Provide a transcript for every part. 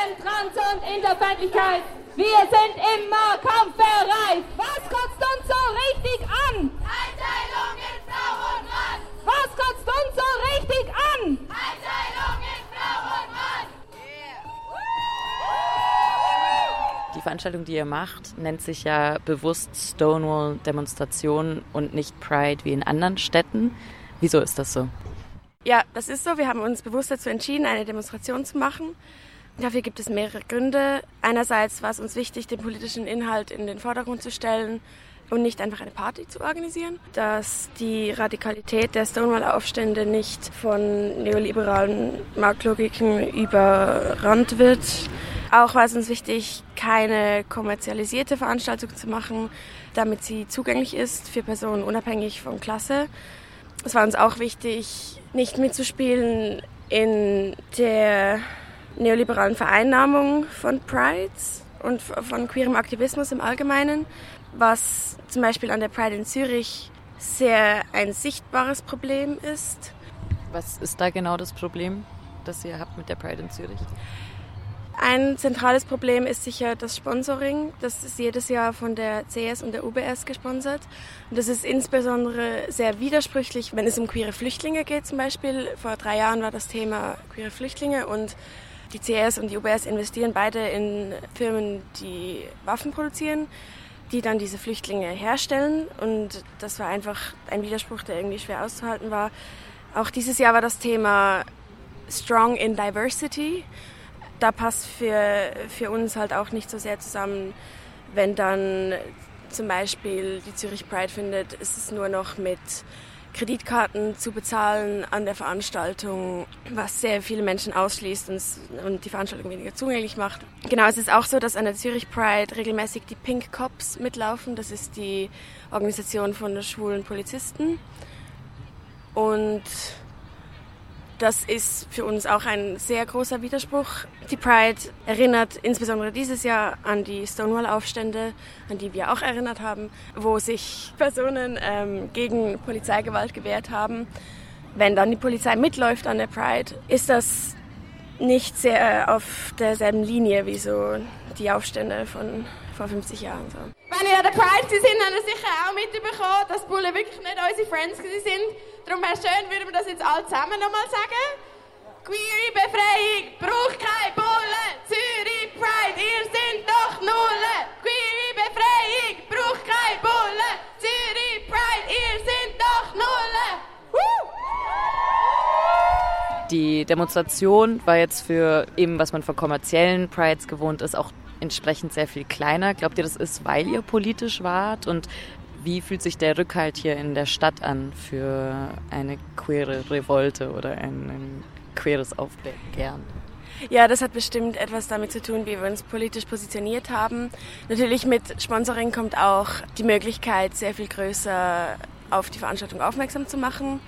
gegen Trans- und Interfeindlichkeit. Wir sind immer kampfbereit. Was kotzt uns so richtig an? Einteilung in Frau und Mann. Was kotzt uns so richtig an? Einteilung in Frau und Mann. Die Veranstaltung, die ihr macht, nennt sich ja bewusst Stonewall Demonstration und nicht Pride wie in anderen Städten. Wieso ist das so? Ja, das ist so. Wir haben uns bewusst dazu entschieden, eine Demonstration zu machen. Dafür gibt es mehrere Gründe. Einerseits war es uns wichtig, den politischen Inhalt in den Vordergrund zu stellen und nicht einfach eine Party zu organisieren. Dass die Radikalität der Stonewall-Aufstände nicht von neoliberalen Marktlogiken überrannt wird. Auch war es uns wichtig, keine kommerzialisierte Veranstaltung zu machen, damit sie zugänglich ist für Personen unabhängig von Klasse. Es war uns auch wichtig, nicht mitzuspielen in der neoliberalen Vereinnahmung von Prides und von queerem Aktivismus im Allgemeinen, was zum Beispiel an der Pride in Zürich sehr ein sichtbares Problem ist. Was ist da genau das Problem, das ihr habt mit der Pride in Zürich? Ein zentrales Problem ist sicher das Sponsoring. Das ist jedes Jahr von der CS und der UBS gesponsert. Und das ist insbesondere sehr widersprüchlich, wenn es um queere Flüchtlinge geht zum Beispiel. Vor drei Jahren war das Thema queere Flüchtlinge und die CS und die UBS investieren beide in Firmen, die Waffen produzieren, die dann diese Flüchtlinge herstellen. Und das war einfach ein Widerspruch, der irgendwie schwer auszuhalten war. Auch dieses Jahr war das Thema Strong in Diversity da passt für, für uns halt auch nicht so sehr zusammen, wenn dann zum Beispiel die Zürich Pride findet, ist es nur noch mit Kreditkarten zu bezahlen an der Veranstaltung, was sehr viele Menschen ausschließt und, und, die Veranstaltung weniger zugänglich macht. Genau, es ist auch so, dass an der Zürich Pride regelmäßig die Pink Cops mitlaufen. Das ist die Organisation von schwulen Polizisten. Und das ist für uns auch ein sehr großer Widerspruch. Die Pride erinnert insbesondere dieses Jahr an die Stonewall-Aufstände, an die wir auch erinnert haben, wo sich Personen ähm, gegen Polizeigewalt gewehrt haben. Wenn dann die Polizei mitläuft an der Pride, ist das nicht sehr auf derselben Linie wie so die Aufstände von vor 50 Jahren. So. Wenn ihr an der Pride sind, habt ihr sicher auch mitbekommen, dass Bullen wirklich nicht unsere Friends sind. Darum wäre schön, würden wir das jetzt alle zusammen nochmal sagen. Queere Befreiung braucht keine Bullen. Zürich Pride, ihr seid doch Nullen. Queere Befreiung braucht keine Bullen. Zürich Pride, ihr seid doch Nullen. Die Demonstration war jetzt für eben, was man von kommerziellen Prides gewohnt ist, auch entsprechend sehr viel kleiner. Glaubt ihr, das ist, weil ihr politisch wart? Und wie fühlt sich der Rückhalt hier in der Stadt an für eine queere Revolte oder ein, ein queeres Aufbegehren? Ja, das hat bestimmt etwas damit zu tun, wie wir uns politisch positioniert haben. Natürlich mit Sponsoring kommt auch die Möglichkeit, sehr viel größer auf die Veranstaltung aufmerksam zu machen.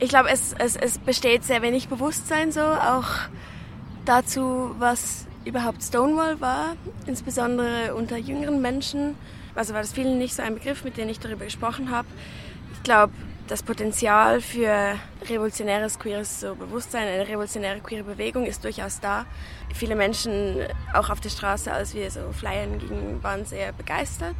Ich glaube, es, es, es besteht sehr wenig Bewusstsein so auch dazu, was überhaupt Stonewall war, insbesondere unter jüngeren Menschen. Also war das vielen nicht so ein Begriff, mit dem ich darüber gesprochen habe. Ich glaube, das Potenzial für revolutionäres queeres so Bewusstsein, eine revolutionäre queere Bewegung ist durchaus da. Viele Menschen, auch auf der Straße, als wir so flyern gingen, waren sehr begeistert.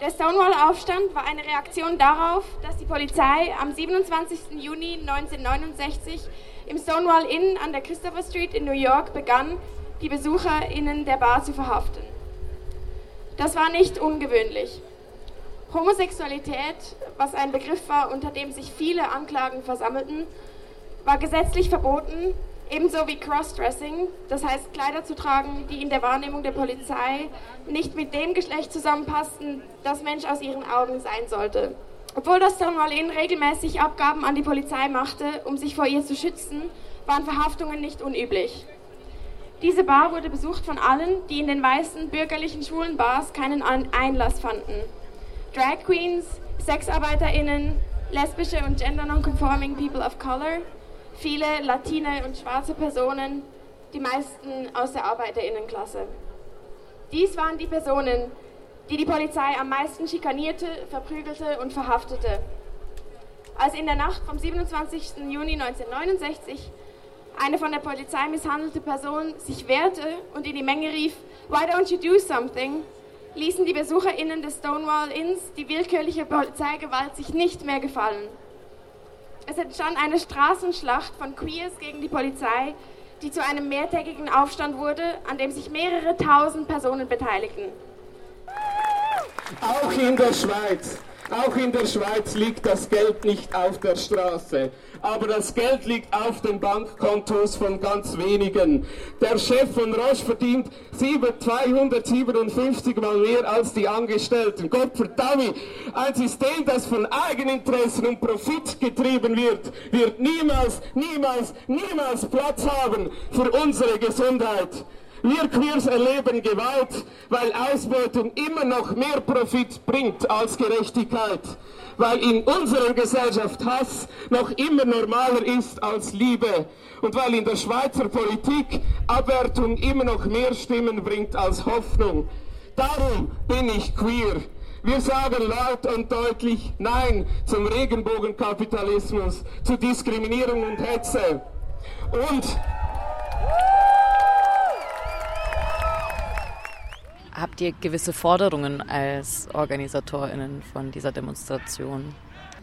Der Stonewall-Aufstand war eine Reaktion darauf, dass die Polizei am 27. Juni 1969 im Stonewall Inn an der Christopher Street in New York begann, die BesucherInnen der Bar zu verhaften. Das war nicht ungewöhnlich. Homosexualität, was ein Begriff war, unter dem sich viele Anklagen versammelten, war gesetzlich verboten, ebenso wie Crossdressing, das heißt Kleider zu tragen, die in der Wahrnehmung der Polizei nicht mit dem Geschlecht zusammenpassten, das Mensch aus ihren Augen sein sollte. Obwohl das Inn regelmäßig Abgaben an die Polizei machte, um sich vor ihr zu schützen, waren Verhaftungen nicht unüblich. Diese Bar wurde besucht von allen, die in den meisten bürgerlichen schwulen Bars keinen Einlass fanden. Drag Queens, SexarbeiterInnen, lesbische und gender non-conforming people of color, viele latine und schwarze Personen, die meisten aus der ArbeiterInnenklasse. Dies waren die Personen, die die Polizei am meisten schikanierte, verprügelte und verhaftete. Als in der Nacht vom 27. Juni 1969 eine von der Polizei misshandelte Person sich wehrte und in die Menge rief, Why don't you do something? ließen die BesucherInnen des Stonewall Inns die willkürliche Polizeigewalt sich nicht mehr gefallen. Es entstand eine Straßenschlacht von Queers gegen die Polizei, die zu einem mehrtägigen Aufstand wurde, an dem sich mehrere tausend Personen beteiligten. Auch in der Schweiz auch in der Schweiz liegt das Geld nicht auf der Straße, aber das Geld liegt auf den Bankkontos von ganz wenigen. Der Chef von Roche verdient 257 mal mehr als die Angestellten. Gott verdammt, ein System, das von Eigeninteressen und Profit getrieben wird, wird niemals, niemals, niemals Platz haben für unsere Gesundheit. Wir Queers erleben Gewalt, weil Ausbeutung immer noch mehr Profit bringt als Gerechtigkeit. Weil in unserer Gesellschaft Hass noch immer normaler ist als Liebe. Und weil in der Schweizer Politik Abwertung immer noch mehr Stimmen bringt als Hoffnung. Darum bin ich queer. Wir sagen laut und deutlich Nein zum Regenbogenkapitalismus, zu Diskriminierung und Hetze. Und Habt ihr gewisse Forderungen als OrganisatorInnen von dieser Demonstration?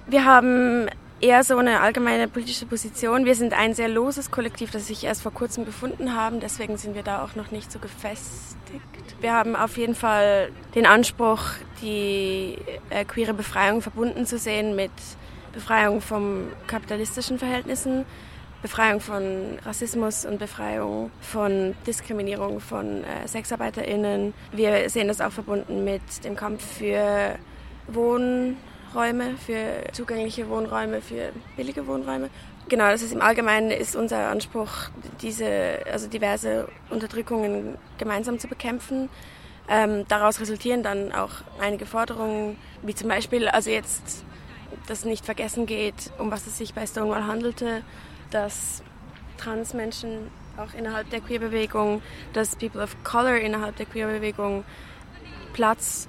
Wir haben eher so eine allgemeine politische Position. Wir sind ein sehr loses Kollektiv, das sich erst vor kurzem gefunden haben. Deswegen sind wir da auch noch nicht so gefestigt. Wir haben auf jeden Fall den Anspruch, die äh, queere Befreiung verbunden zu sehen mit Befreiung von kapitalistischen Verhältnissen, Befreiung von Rassismus und Befreiung von Diskriminierung von äh, SexarbeiterInnen. Wir sehen das auch verbunden mit dem Kampf für Wohnräume, für zugängliche Wohnräume, für billige Wohnräume. Genau, das ist im Allgemeinen ist unser Anspruch, diese, also diverse Unterdrückungen gemeinsam zu bekämpfen. Ähm, daraus resultieren dann auch einige Forderungen, wie zum Beispiel, also jetzt, dass nicht vergessen geht, um was es sich bei Stonewall handelte, dass Transmenschen auch innerhalb der Queerbewegung, dass People of Color innerhalb der Queerbewegung Platz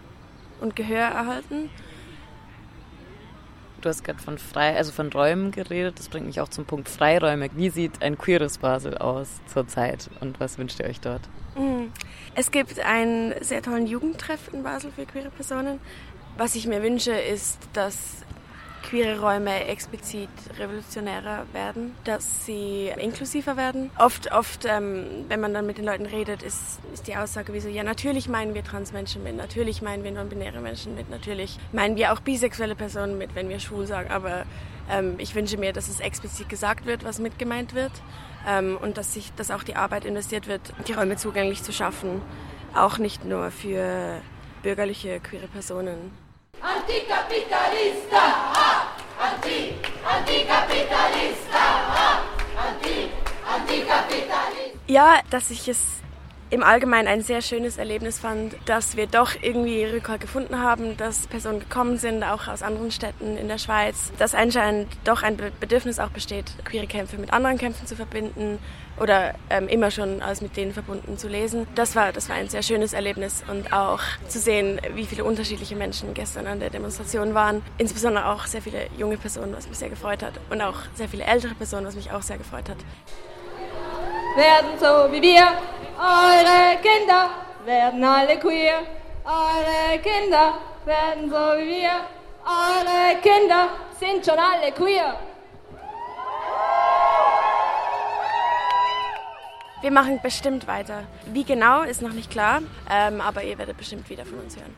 und Gehör erhalten. Du hast gerade von frei, also von Räumen geredet. Das bringt mich auch zum Punkt Freiräume. Wie sieht ein queeres Basel aus zurzeit und was wünscht ihr euch dort? Mhm. Es gibt einen sehr tollen Jugendtreff in Basel für queere Personen. Was ich mir wünsche, ist, dass queere Räume explizit revolutionärer werden, dass sie inklusiver werden. Oft, oft, ähm, wenn man dann mit den Leuten redet, ist, ist die Aussage wie so, ja, natürlich meinen wir Transmenschen mit, natürlich meinen wir non-binäre Menschen mit, natürlich meinen wir auch bisexuelle Personen mit, wenn wir schwul sagen, aber ähm, ich wünsche mir, dass es explizit gesagt wird, was mit gemeint wird ähm, und dass, sich, dass auch die Arbeit investiert wird, die Räume zugänglich zu schaffen, auch nicht nur für bürgerliche queere Personen. Anticapitalista, ah! Anti, Antikapitalista! Anti, Antikapitalista. Ja, dass ich es im Allgemeinen ein sehr schönes Erlebnis fand, dass wir doch irgendwie Rückhalt gefunden haben, dass Personen gekommen sind, auch aus anderen Städten in der Schweiz, dass anscheinend doch ein Bedürfnis auch besteht, queere Kämpfe mit anderen Kämpfen zu verbinden oder ähm, immer schon als mit denen verbunden zu lesen. Das war, das war ein sehr schönes Erlebnis und auch zu sehen, wie viele unterschiedliche Menschen gestern an der Demonstration waren. Insbesondere auch sehr viele junge Personen, was mich sehr gefreut hat und auch sehr viele ältere Personen, was mich auch sehr gefreut hat. Werden so wie wir eure Kinder werden alle queer. Eure Kinder werden so wie wir. Eure Kinder sind schon alle queer. Wir machen bestimmt weiter. Wie genau ist noch nicht klar, ähm, aber ihr werdet bestimmt wieder von uns hören.